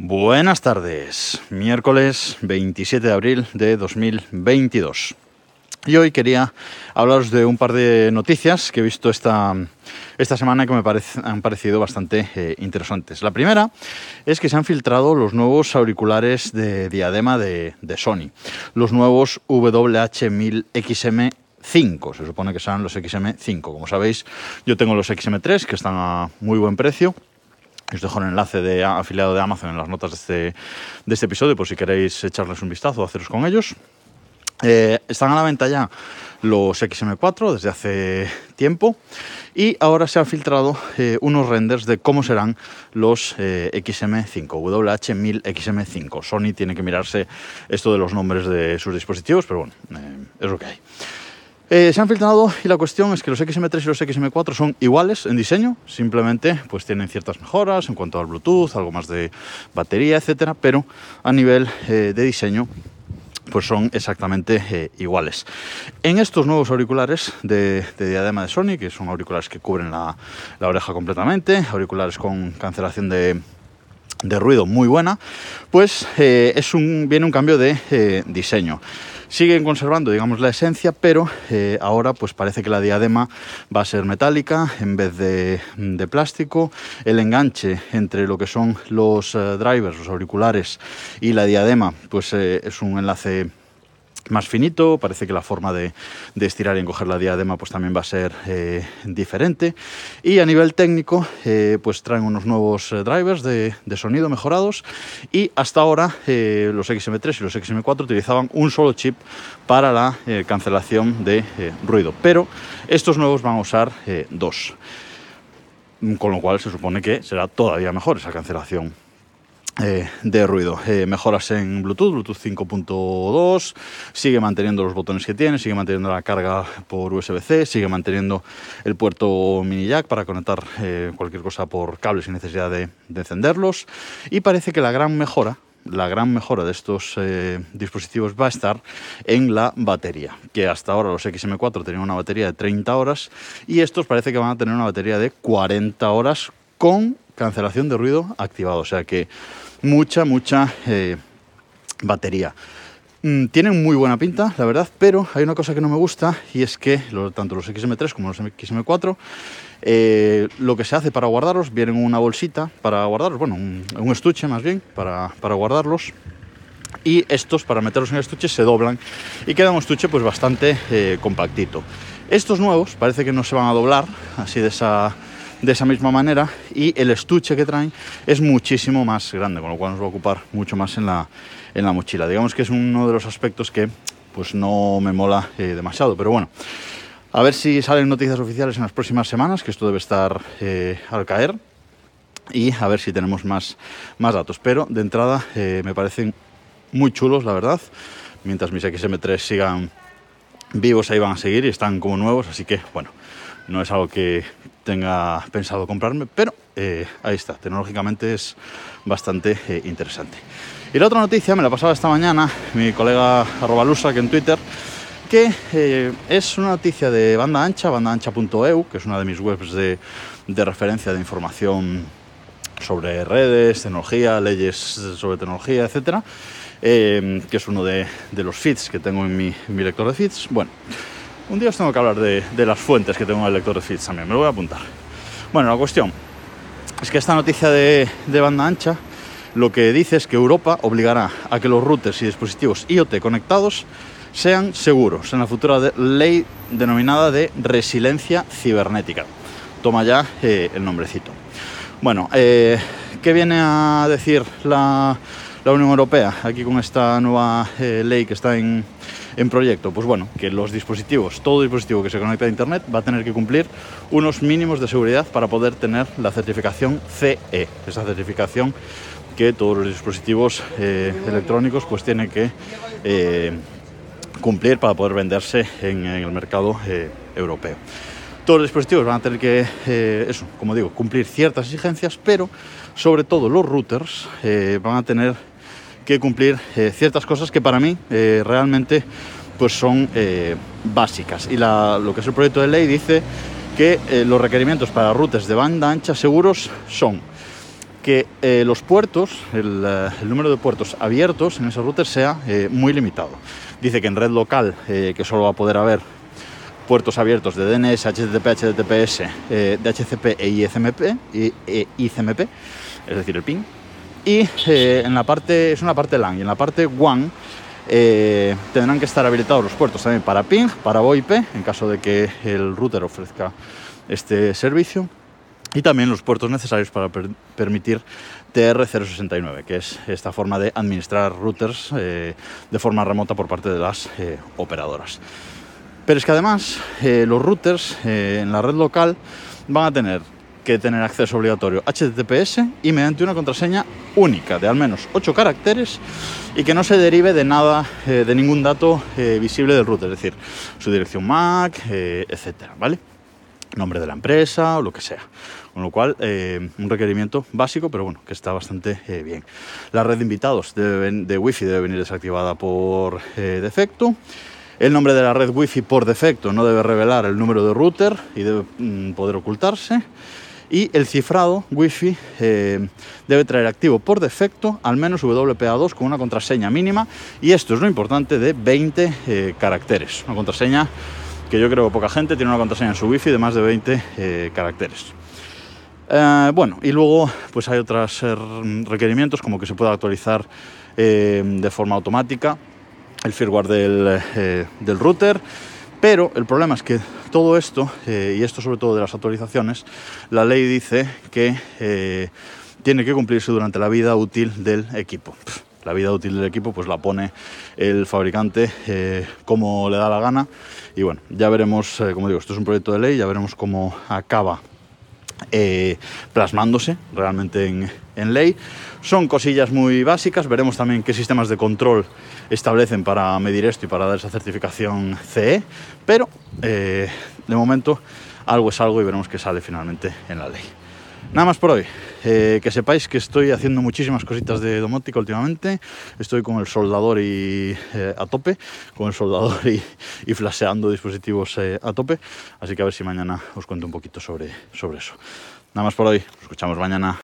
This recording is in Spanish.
Buenas tardes, miércoles 27 de abril de 2022. Y hoy quería hablaros de un par de noticias que he visto esta, esta semana que me han parecido bastante eh, interesantes. La primera es que se han filtrado los nuevos auriculares de diadema de, de Sony, los nuevos WH-1000XM 5, se supone que serán los XM5. Como sabéis, yo tengo los XM3 que están a muy buen precio. Os dejo el enlace de afiliado de Amazon en las notas de este, de este episodio por si queréis echarles un vistazo o haceros con ellos. Eh, están a la venta ya los XM4 desde hace tiempo y ahora se han filtrado eh, unos renders de cómo serán los eh, XM5, WH1000 XM5. Sony tiene que mirarse esto de los nombres de sus dispositivos, pero bueno, es lo que hay. Eh, se han filtrado y la cuestión es que los XM3 y los XM4 son iguales en diseño, simplemente pues tienen ciertas mejoras en cuanto al Bluetooth, algo más de batería, etcétera, pero a nivel eh, de diseño pues son exactamente eh, iguales. En estos nuevos auriculares de, de, diadema de Sony, que son auriculares que cubren la, oreja completamente, auriculares con cancelación de, ruido muy buena, pues es viene un cambio de diseño. Siguen conservando, digamos, la esencia, pero eh, ahora pues parece que la diadema va a ser metálica en vez de, de plástico. El enganche entre lo que son los eh, drivers, los auriculares y la diadema, pues eh, es un enlace más finito, parece que la forma de, estirar y encoger la diadema pues también va a ser eh, diferente. Y a nivel técnico eh, pues traen unos nuevos eh, drivers de, sonido mejorados. Y hasta ahora los XM3 y los XM4 utilizaban un solo chip para la cancelación de ruido, pero estos nuevos van a usar dos, con lo cual se supone que será todavía mejor esa cancelación eh, de ruido. Eh, mejoras en Bluetooth, Bluetooth 5.2, sigue manteniendo los botones que tiene, sigue manteniendo la carga por USB-C, sigue manteniendo el puerto mini jack para conectar eh, cualquier cosa por cable sin necesidad de, de, encenderlos. Y parece que la gran mejora, la gran mejora de estos dispositivos va a estar en la batería, que hasta ahora los XM4 tenían una batería de 30 horas y estos parece que van a tener una batería de 40 horas con cancelación de ruido activado. O sea que mucha, mucha eh, batería. Mm, tienen muy buena pinta, la verdad, pero hay una cosa que no me gusta y es que lo, tanto los XM3 como los XM4 eh, lo que se hace para guardarlos vienen en una bolsita para guardarlos, bueno, un, un estuche más bien para, para, guardarlos. Y estos, para meterlos en el estuche, se doblan y queda un estuche pues bastante eh, compactito. Estos nuevos parece que no se van a doblar así de esa, de esa misma manera y el estuche que traen es muchísimo más grande, con lo cual nos va a ocupar mucho más en la, en la mochila. Digamos que es uno de los aspectos que pues no me mola eh, demasiado, pero bueno. A ver si salen noticias oficiales en las próximas semanas, que esto debe estar eh, al caer. Y a ver si tenemos más, más datos. Pero de entrada eh, me parecen muy chulos, la verdad. Mientras mis XM3 sigan vivos, ahí van a seguir y están como nuevos. Así que, bueno, no es algo que tenga pensado comprarme, pero eh, ahí está. Tecnológicamente es bastante eh, interesante. Y la otra noticia me la pasaba esta mañana mi colega arrobalusa que en Twitter que eh, es una noticia de banda ancha, bandaancha.eu, que es una de mis webs de, de, referencia de información sobre redes, tecnología, leyes sobre tecnología, etcétera, eh, que es uno de, los feeds que tengo en mi, mi, lector de feeds. Bueno, un día os tengo que hablar de, las fuentes que tengo en el lector de feeds también, me lo voy a apuntar. Bueno, la cuestión es que esta noticia de, banda ancha lo que dice es que Europa obligará a que los routers y dispositivos IoT conectados sean seguros en la futura ley denominada de resiliencia cibernética. Toma ya eh, el nombrecito. Bueno, eh, ¿qué viene a decir la, la, Unión Europea aquí con esta nueva eh, ley que está en, en, proyecto? Pues bueno, que los dispositivos, todo dispositivo que se conecte a Internet va a tener que cumplir unos mínimos de seguridad para poder tener la certificación CE, esa certificación que todos los dispositivos eh, electrónicos pues tienen que eh, cumplir para poder venderse en, el mercado europeo. Todos los dispositivos van a tener que, eh, eso, como digo, cumplir ciertas exigencias, pero sobre todo los routers eh, van a tener que cumplir eh, ciertas cosas que para mí realmente pues son básicas. Y lo que es el proyecto de ley dice que los requerimientos para routers de banda ancha seguros son que los puertos, el, número de puertos abiertos en ese router sea muy limitado. Dice que en red local, que solo va a poder haber puertos abiertos de DNS, HTTP, HTTPS, eh, DHCP e ICMP, y, e ICMP, es decir, el PIN. Y eh, en la parte, es una parte LAN, y en la parte WAN eh, tendrán que estar habilitados los puertos también para PIN, para VoIP, en caso de que el router ofrezca este servicio, y también los puertos necesarios para per permitir TR069, que es esta forma de administrar routers eh, de forma remota por parte de las eh, operadoras. Pero es que además eh, los routers eh, en la red local van a tener que tener acceso obligatorio HTTPS y mediante una contraseña única de al menos 8 caracteres y que no se derive de nada, eh, de ningún dato visible del router, es decir, su dirección MAC, eh, etcétera, ¿vale? Nombre de la empresa o lo que sea. Con lo cual, un requerimiento básico, pero bueno, que está bastante bien. La red de invitados debe, de Wi-Fi debe venir desactivada por defecto. El nombre de la red Wi-Fi por defecto no debe revelar el número de router y debe mm, poder ocultarse. Y el cifrado Wi-Fi eh, debe traer activo por defecto al menos WPA2 con una contraseña mínima. Y esto es lo importante de 20 eh, caracteres. Una contraseña que yo creo que poca gente tiene una contraseña en su Wi-Fi de más de 20 eh, caracteres. Bueno, y luego pues hay otros requerimientos como que se pueda actualizar de forma automática el firmware del, eh, del, router, pero el problema es que todo esto, eh, y esto sobre todo de las actualizaciones, la ley dice que eh, tiene que cumplirse durante la vida útil del equipo. La vida útil del equipo pues la pone el fabricante como le da la gana y bueno, ya veremos, como digo, esto es un proyecto de ley, ya veremos cómo acaba eh, plasmándose realmente en, en, ley. Son cosillas muy básicas, veremos también qué sistemas de control establecen para medir esto y para dar esa certificación CE, pero eh, de momento algo es algo y veremos qué sale finalmente en la ley. Nada más por hoy. Eh, que sepáis que estoy haciendo muchísimas cositas de domótica últimamente. Estoy con el soldador y eh, a tope, con el soldador y, y flasheando dispositivos eh, a tope. Así que a ver si mañana os cuento un poquito sobre, sobre eso. Nada más por hoy. Nos escuchamos mañana.